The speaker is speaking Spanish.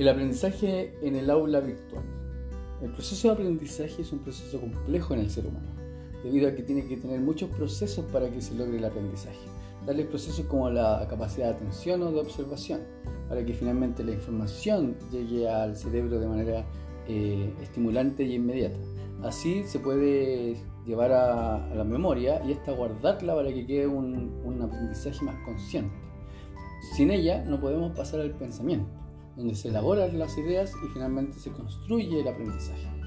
El aprendizaje en el aula virtual. El proceso de aprendizaje es un proceso complejo en el ser humano, debido a que tiene que tener muchos procesos para que se logre el aprendizaje. Darles procesos como la capacidad de atención o de observación, para que finalmente la información llegue al cerebro de manera eh, estimulante y inmediata. Así se puede llevar a, la memoria y esta guardarla para que quede un aprendizaje más consciente. Sin ella no podemos pasar al pensamiento donde se elaboran las ideas y finalmente se construye el aprendizaje.